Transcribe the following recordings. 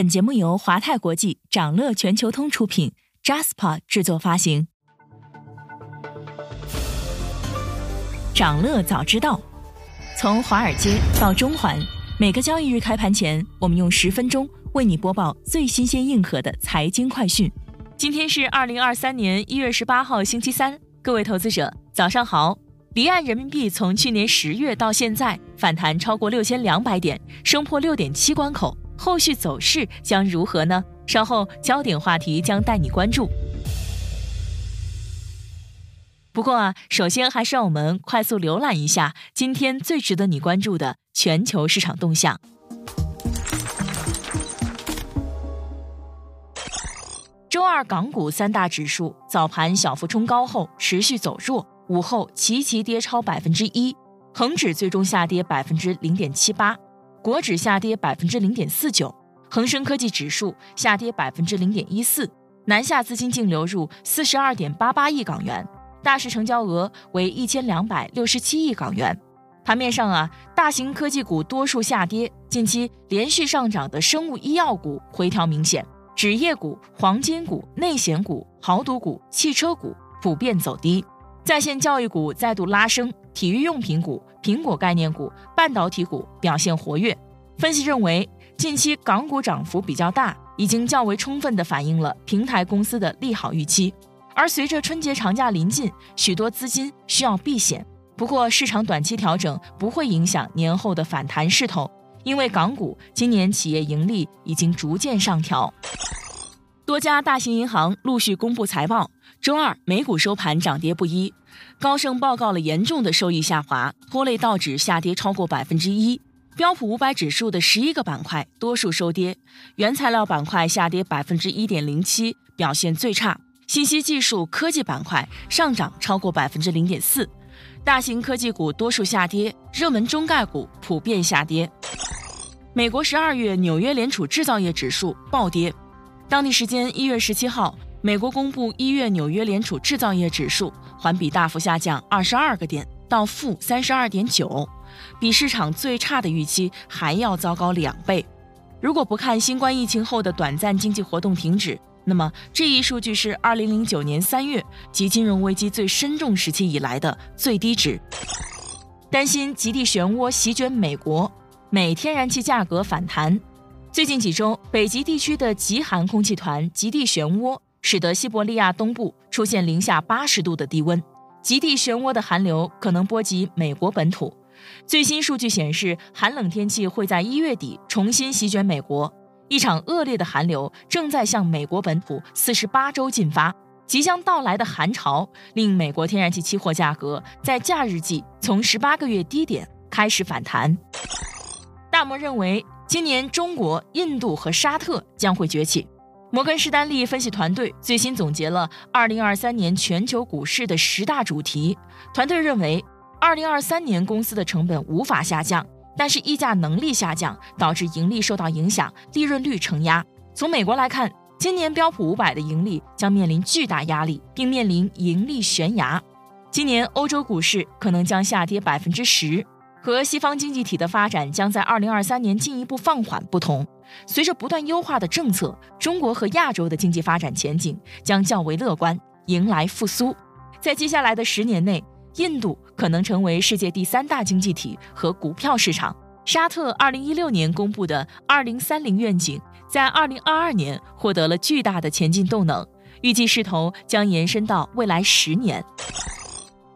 本节目由华泰国际、掌乐全球通出品，Jaspa 制作发行。掌乐早知道，从华尔街到中环，每个交易日开盘前，我们用十分钟为你播报最新鲜、硬核的财经快讯。今天是二零二三年一月十八号，星期三，各位投资者早上好。离岸人民币从去年十月到现在反弹超过六千两百点，升破六点七关口，后续走势将如何呢？稍后焦点话题将带你关注。不过啊，首先还是让我们快速浏览一下今天最值得你关注的全球市场动向。周二港股三大指数早盘小幅冲高后持续走弱，午后齐齐跌超百分之一，恒指最终下跌百分之零点七八，国指下跌百分之零点四九，恒生科技指数下跌百分之零点一四，南下资金净流入四十二点八八亿港元。大市成交额为一千两百六十七亿港元。盘面上啊，大型科技股多数下跌，近期连续上涨的生物医药股回调明显，纸业股、黄金股、内险股、豪赌股、汽车股普遍走低。在线教育股再度拉升，体育用品股、苹果概念股、半导体股表现活跃。分析认为，近期港股涨幅比较大，已经较为充分地反映了平台公司的利好预期。而随着春节长假临近，许多资金需要避险。不过，市场短期调整不会影响年后的反弹势头，因为港股今年企业盈利已经逐渐上调。多家大型银行陆续公布财报，周二美股收盘涨跌不一。高盛报告了严重的收益下滑，拖累道指下跌超过百分之一。标普五百指数的十一个板块多数收跌，原材料板块下跌百分之一点零七，表现最差。信息技术科技板块上涨超过百分之零点四，大型科技股多数下跌，热门中概股普遍下跌。美国十二月纽约联储制造业指数暴跌，当地时间一月十七号，美国公布一月纽约联储制造业指数环比大幅下降二十二个点，到负三十二点九，比市场最差的预期还要糟糕两倍。如果不看新冠疫情后的短暂经济活动停止，那么这一数据是二零零九年三月及金融危机最深重时期以来的最低值。担心极地漩涡席卷美国，美天然气价格反弹。最近几周，北极地区的极寒空气团极地漩涡使得西伯利亚东部出现零下八十度的低温。极地漩涡的寒流可能波及美国本土。最新数据显示，寒冷天气会在一月底重新席卷美国。一场恶劣的寒流正在向美国本土四十八州进发，即将到来的寒潮令美国天然气期货价格在假日季从十八个月低点开始反弹。大摩认为，今年中国、印度和沙特将会崛起。摩根士丹利分析团队最新总结了二零二三年全球股市的十大主题。团队认为，二零二三年公司的成本无法下降。但是溢价能力下降，导致盈利受到影响，利润率承压。从美国来看，今年标普五百的盈利将面临巨大压力，并面临盈利悬崖。今年欧洲股市可能将下跌百分之十。和西方经济体的发展将在二零二三年进一步放缓不同，随着不断优化的政策，中国和亚洲的经济发展前景将较为乐观，迎来复苏。在接下来的十年内。印度可能成为世界第三大经济体和股票市场。沙特二零一六年公布的二零三零愿景，在二零二二年获得了巨大的前进动能，预计势头将延伸到未来十年。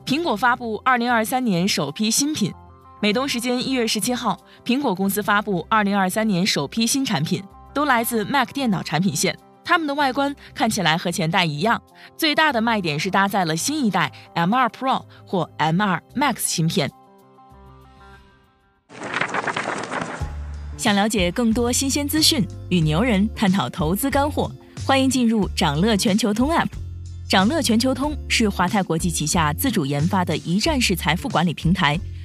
苹果发布二零二三年首批新品。美东时间一月十七号，苹果公司发布二零二三年首批新产品，都来自 Mac 电脑产品线。它们的外观看起来和前代一样，最大的卖点是搭载了新一代 M2 Pro 或 M2 Max 芯片。想了解更多新鲜资讯，与牛人探讨投资干货，欢迎进入掌乐全球通 App。掌乐全球通是华泰国际旗下自主研发的一站式财富管理平台，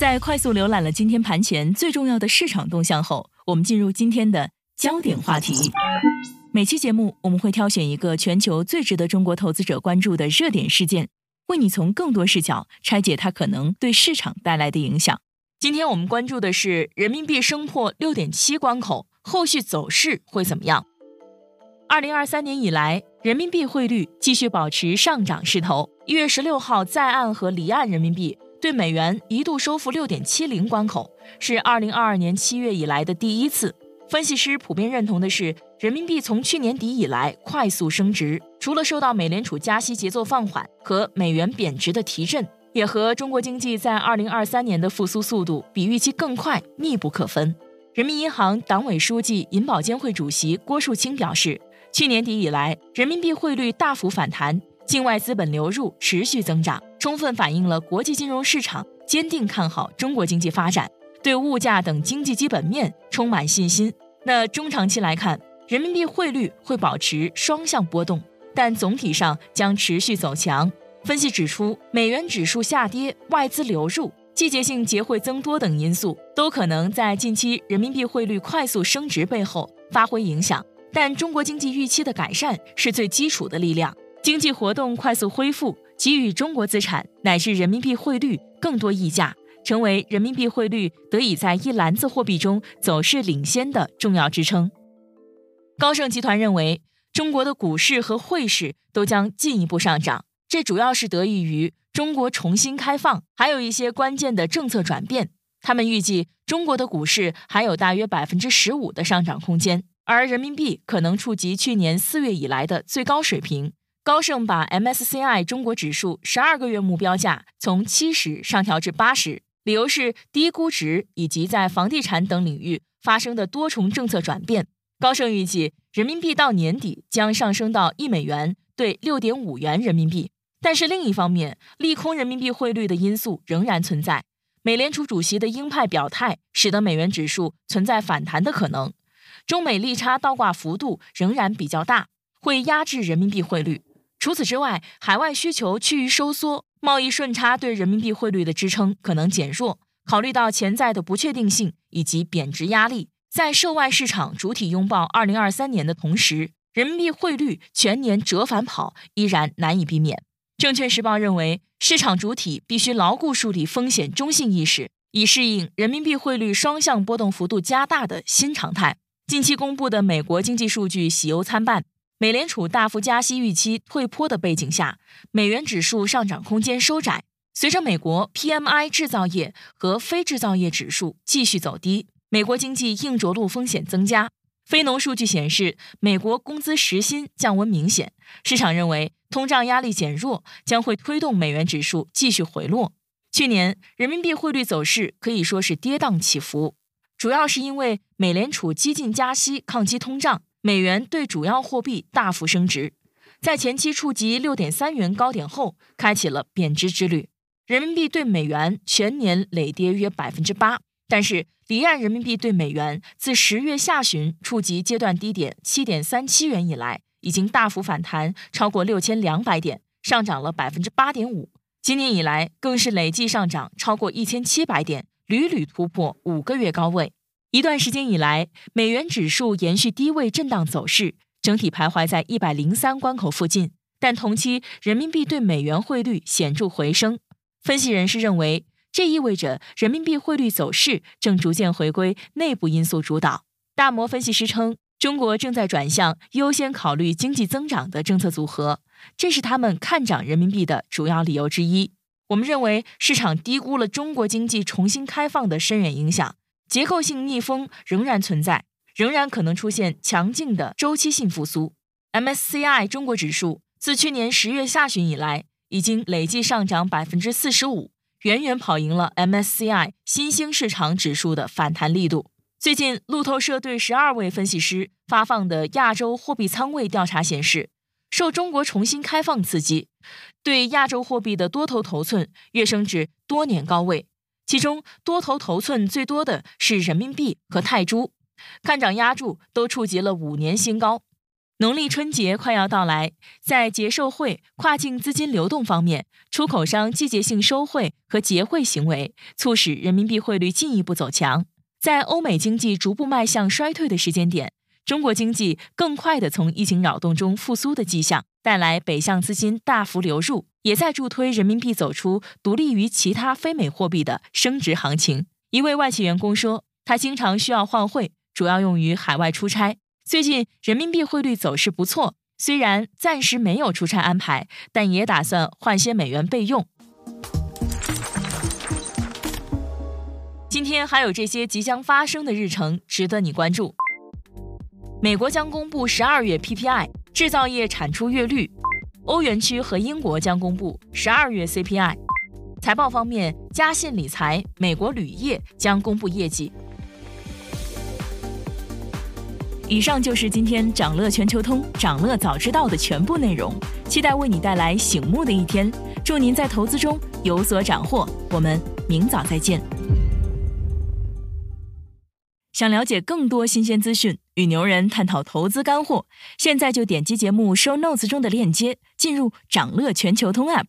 在快速浏览了今天盘前最重要的市场动向后，我们进入今天的焦点话题。每期节目我们会挑选一个全球最值得中国投资者关注的热点事件，为你从更多视角拆解它可能对市场带来的影响。今天我们关注的是人民币升破六点七关口，后续走势会怎么样？二零二三年以来，人民币汇率继续保持上涨势头。一月十六号在岸和离岸人民币对美元一度收复六点七零关口，是二零二二年七月以来的第一次。分析师普遍认同的是，人民币从去年底以来快速升值，除了受到美联储加息节奏放缓和美元贬值的提振，也和中国经济在二零二三年的复苏速度比预期更快密不可分。人民银行党委书记、银保监会主席郭树清表示。去年底以来，人民币汇率大幅反弹，境外资本流入持续增长，充分反映了国际金融市场坚定看好中国经济发展，对物价等经济基本面充满信心。那中长期来看，人民币汇率会保持双向波动，但总体上将持续走强。分析指出，美元指数下跌、外资流入、季节性结汇增多等因素，都可能在近期人民币汇率快速升值背后发挥影响。但中国经济预期的改善是最基础的力量，经济活动快速恢复，给予中国资产乃至人民币汇率更多溢价，成为人民币汇率得以在一篮子货币中走势领先的重要支撑。高盛集团认为，中国的股市和汇市都将进一步上涨，这主要是得益于中国重新开放，还有一些关键的政策转变。他们预计，中国的股市还有大约百分之十五的上涨空间。而人民币可能触及去年四月以来的最高水平。高盛把 MSCI 中国指数十二个月目标价从七十上调至八十，理由是低估值以及在房地产等领域发生的多重政策转变。高盛预计人民币到年底将上升到一美元兑六点五元人民币。但是另一方面，利空人民币汇率的因素仍然存在。美联储主席的鹰派表态，使得美元指数存在反弹的可能。中美利差倒挂幅度仍然比较大，会压制人民币汇率。除此之外，海外需求趋于收缩，贸易顺差对人民币汇率的支撑可能减弱。考虑到潜在的不确定性以及贬值压力，在涉外市场主体拥抱2023年的同时，人民币汇率全年折返跑依然难以避免。证券时报认为，市场主体必须牢固树立风险中性意识，以适应人民币汇率双向波动幅度加大的新常态。近期公布的美国经济数据喜忧参半，美联储大幅加息预期退坡的背景下，美元指数上涨空间收窄。随着美国 PMI 制造业和非制造业指数继续走低，美国经济硬着陆风险增加。非农数据显示，美国工资时薪降温明显，市场认为通胀压力减弱将会推动美元指数继续回落。去年人民币汇率走势可以说是跌宕起伏。主要是因为美联储激进加息抗击通胀，美元对主要货币大幅升值，在前期触及六点三元高点后，开启了贬值之旅。人民币对美元全年累跌约百分之八，但是离岸人民币对美元自十月下旬触及阶段低点七点三七元以来，已经大幅反弹超过六千两百点，上涨了百分之八点五。今年以来更是累计上涨超过一千七百点。屡屡突破五个月高位，一段时间以来，美元指数延续低位震荡走势，整体徘徊在一百零三关口附近。但同期人民币对美元汇率显著回升，分析人士认为，这意味着人民币汇率走势正逐渐回归内部因素主导。大摩分析师称，中国正在转向优先考虑经济增长的政策组合，这是他们看涨人民币的主要理由之一。我们认为市场低估了中国经济重新开放的深远影响，结构性逆风仍然存在，仍然可能出现强劲的周期性复苏。MSCI 中国指数自去年十月下旬以来，已经累计上涨百分之四十五，远远跑赢了 MSCI 新兴市场指数的反弹力度。最近，路透社对十二位分析师发放的亚洲货币仓位调查显示。受中国重新开放刺激，对亚洲货币的多头头寸跃升至多年高位，其中多头头寸最多的是人民币和泰铢，看涨压注都触及了五年新高。农历春节快要到来，在结售汇、跨境资金流动方面，出口商季节性收汇和结汇行为，促使人民币汇率进一步走强。在欧美经济逐步迈向衰退的时间点，中国经济更快地从疫情扰动中复苏的迹象，带来北向资金大幅流入，也在助推人民币走出独立于其他非美货币的升值行情。一位外企员工说，他经常需要换汇，主要用于海外出差。最近人民币汇率走势不错，虽然暂时没有出差安排，但也打算换些美元备用。今天还有这些即将发生的日程值得你关注：美国将公布十二月 PPI 制造业产出月率；欧元区和英国将公布十二月 CPI。财报方面，嘉信理财、美国铝业将公布业绩。以上就是今天掌乐全球通、掌乐早知道的全部内容，期待为你带来醒目的一天。祝您在投资中有所斩获，我们明早再见。想了解更多新鲜资讯，与牛人探讨投资干货，现在就点击节目 show notes 中的链接，进入掌乐全球通 app。